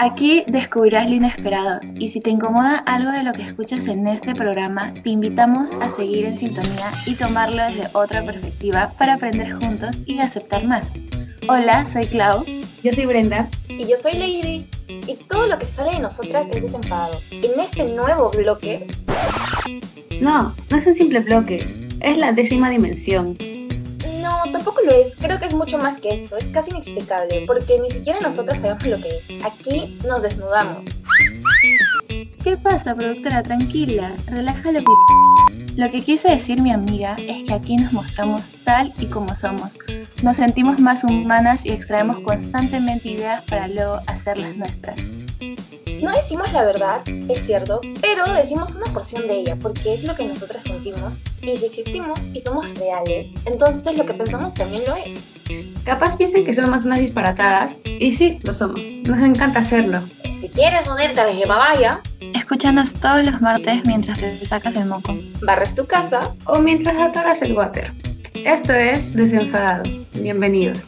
Aquí descubrirás lo inesperado y si te incomoda algo de lo que escuchas en este programa, te invitamos a seguir en sintonía y tomarlo desde otra perspectiva para aprender juntos y aceptar más. Hola, soy Clau. Yo soy Brenda. Y yo soy Lady. Y todo lo que sale de nosotras es desenfadado. En este nuevo bloque... No, no es un simple bloque. Es la décima dimensión no, tampoco lo es. Creo que es mucho más que eso. Es casi inexplicable, porque ni siquiera nosotros sabemos lo que es. Aquí nos desnudamos. ¿Qué pasa, productora? Tranquila, relájalo. Lo que quise decir mi amiga es que aquí nos mostramos tal y como somos. Nos sentimos más humanas y extraemos constantemente ideas para luego hacerlas nuestras. No decimos la verdad, es cierto, pero decimos una porción de ella, porque es lo que nosotras sentimos, y si existimos y somos reales, entonces lo que pensamos también lo es. Capaz piensen que somos unas disparatadas, y sí, lo somos. Nos encanta hacerlo. Si quieres unirte a la Jebabaya, escúchanos todos los martes mientras te sacas el moco, barres tu casa o mientras atoras el water. Esto es Desenfadado. Bienvenidos.